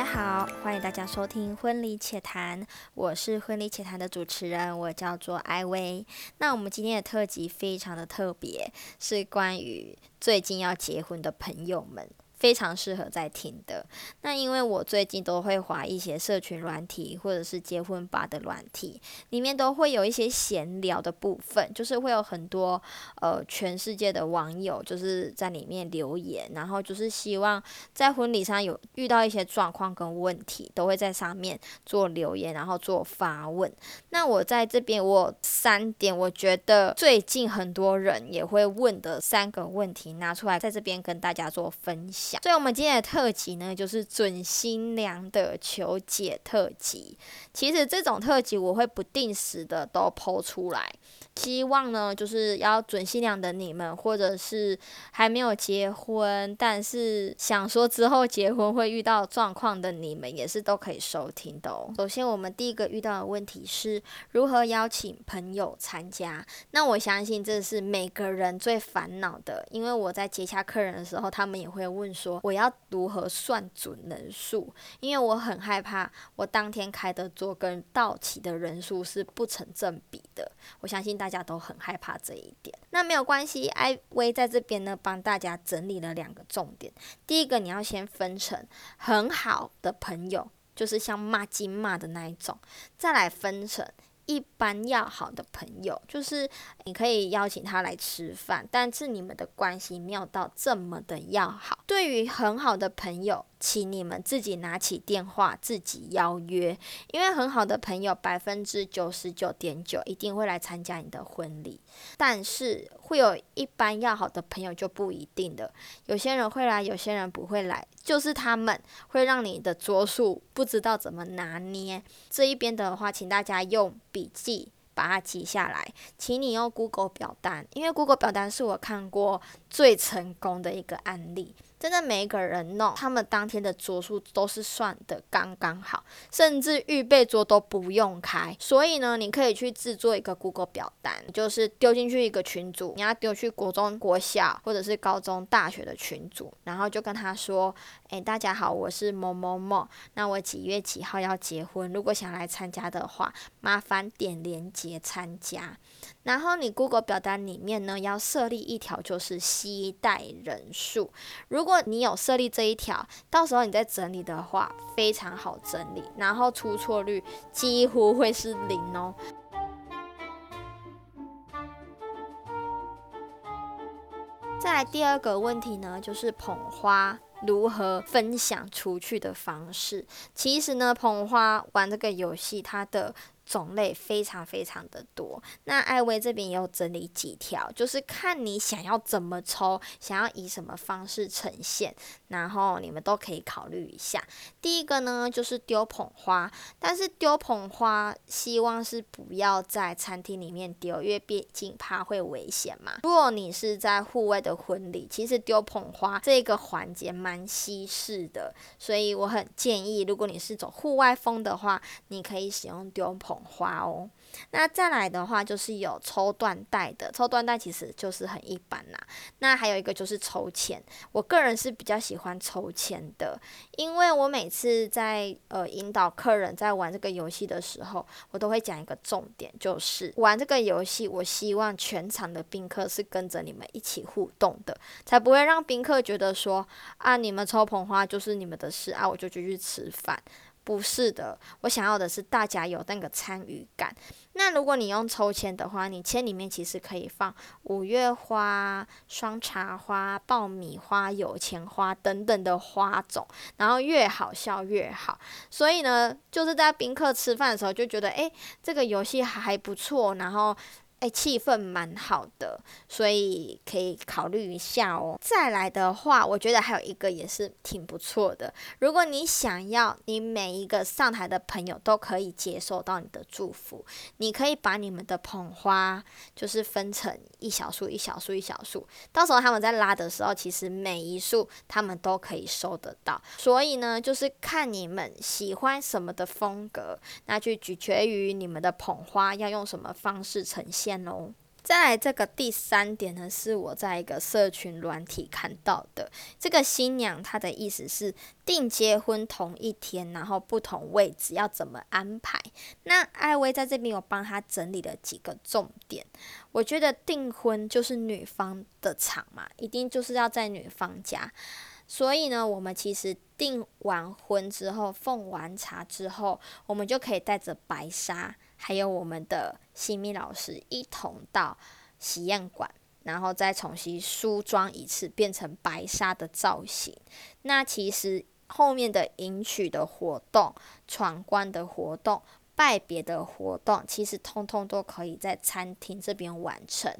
大家好，欢迎大家收听《婚礼且谈》，我是《婚礼且谈》的主持人，我叫做艾薇。那我们今天的特辑非常的特别，是关于最近要结婚的朋友们。非常适合在听的。那因为我最近都会划一些社群软体，或者是结婚吧的软体，里面都会有一些闲聊的部分，就是会有很多呃全世界的网友就是在里面留言，然后就是希望在婚礼上有遇到一些状况跟问题，都会在上面做留言，然后做发问。那我在这边我三点，我觉得最近很多人也会问的三个问题拿出来，在这边跟大家做分所以，我们今天的特辑呢，就是准新娘的求解特辑。其实，这种特辑我会不定时的都抛出来。希望呢，就是要准新娘的你们，或者是还没有结婚，但是想说之后结婚会遇到状况的你们，也是都可以收听的哦。首先，我们第一个遇到的问题是如何邀请朋友参加。那我相信这是每个人最烦恼的，因为我在接洽客人的时候，他们也会问说，我要如何算准人数？因为我很害怕，我当天开的桌跟到齐的人数是不成正比的。我相信。大家都很害怕这一点，那没有关系，艾薇在这边呢帮大家整理了两个重点。第一个，你要先分成很好的朋友，就是像骂金骂的那一种，再来分成一般要好的朋友，就是你可以邀请他来吃饭，但是你们的关系没有到这么的要好。对于很好的朋友。请你们自己拿起电话，自己邀约，因为很好的朋友百分之九十九点九一定会来参加你的婚礼，但是会有一般要好的朋友就不一定的，有些人会来，有些人不会来，就是他们会让你的桌数不知道怎么拿捏。这一边的话，请大家用笔记把它记下来，请你用 Google 表单，因为 Google 表单是我看过最成功的一个案例。真的每一个人弄，他们当天的桌数都是算的刚刚好，甚至预备桌都不用开。所以呢，你可以去制作一个 Google 表单，就是丢进去一个群组，你要丢去国中、国小或者是高中、大学的群组，然后就跟他说：“诶，大家好，我是某某某，那我几月几号要结婚？如果想来参加的话，麻烦点连接参加。”然后你 Google 表单里面呢，要设立一条就是携带人数。如果你有设立这一条，到时候你在整理的话非常好整理，然后出错率几乎会是零哦。再来第二个问题呢，就是捧花如何分享出去的方式。其实呢，捧花玩这个游戏，它的种类非常非常的多，那艾薇这边也有整理几条，就是看你想要怎么抽，想要以什么方式呈现，然后你们都可以考虑一下。第一个呢，就是丢捧花，但是丢捧花希望是不要在餐厅里面丢，因为毕竟怕会危险嘛。如果你是在户外的婚礼，其实丢捧花这个环节蛮稀释的，所以我很建议，如果你是走户外风的话，你可以使用丢捧。花哦，那再来的话就是有抽缎带的，抽缎带其实就是很一般啦。那还有一个就是抽签，我个人是比较喜欢抽签的，因为我每次在呃引导客人在玩这个游戏的时候，我都会讲一个重点，就是玩这个游戏，我希望全场的宾客是跟着你们一起互动的，才不会让宾客觉得说啊，你们抽捧花就是你们的事啊，我就继续吃饭。不是的，我想要的是大家有那个参与感。那如果你用抽签的话，你签里面其实可以放五月花、双茶花、爆米花、有钱花等等的花种，然后越好笑越好。所以呢，就是在宾客吃饭的时候就觉得，诶，这个游戏还不错，然后。哎，气氛蛮好的，所以可以考虑一下哦。再来的话，我觉得还有一个也是挺不错的。如果你想要你每一个上台的朋友都可以接受到你的祝福，你可以把你们的捧花就是分成一小束、一小束、一小束，到时候他们在拉的时候，其实每一束他们都可以收得到。所以呢，就是看你们喜欢什么的风格，那就取决于你们的捧花要用什么方式呈现。哦，再来这个第三点呢，是我在一个社群软体看到的。这个新娘她的意思是订结婚同一天，然后不同位置要怎么安排？那艾薇在这边有帮她整理了几个重点。我觉得订婚就是女方的场嘛，一定就是要在女方家。所以呢，我们其实订完婚之后，奉完茶之后，我们就可以带着白纱，还有我们的新密老师一同到喜宴馆，然后再重新梳妆一次，变成白纱的造型。那其实后面的迎娶的活动、闯关的活动。拜别的活动其实通通都可以在餐厅这边完成，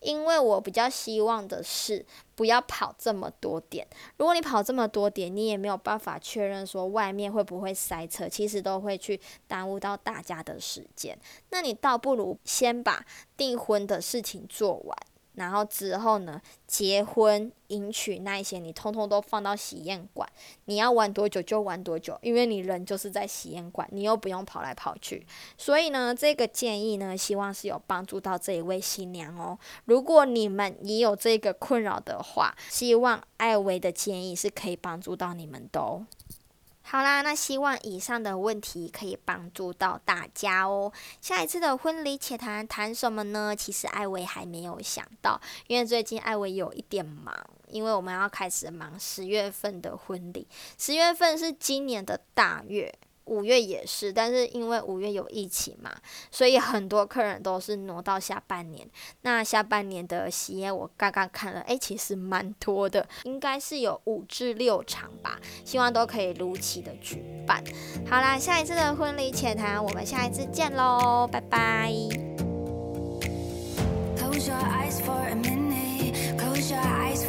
因为我比较希望的是不要跑这么多点。如果你跑这么多点，你也没有办法确认说外面会不会塞车，其实都会去耽误到大家的时间。那你倒不如先把订婚的事情做完。然后之后呢，结婚迎娶那一些，你通通都放到喜宴馆，你要玩多久就玩多久，因为你人就是在喜宴馆，你又不用跑来跑去。所以呢，这个建议呢，希望是有帮助到这一位新娘哦。如果你们也有这个困扰的话，希望艾薇的建议是可以帮助到你们的哦。好啦，那希望以上的问题可以帮助到大家哦。下一次的婚礼且谈谈什么呢？其实艾薇还没有想到，因为最近艾薇有一点忙，因为我们要开始忙十月份的婚礼，十月份是今年的大月。五月也是，但是因为五月有疫情嘛，所以很多客人都是挪到下半年。那下半年的喜宴我刚刚看了，哎，其实蛮多的，应该是有五至六场吧，希望都可以如期的举办。好啦，下一次的婚礼浅谈，我们下一次见喽，拜拜。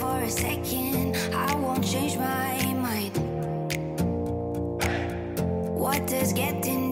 what is getting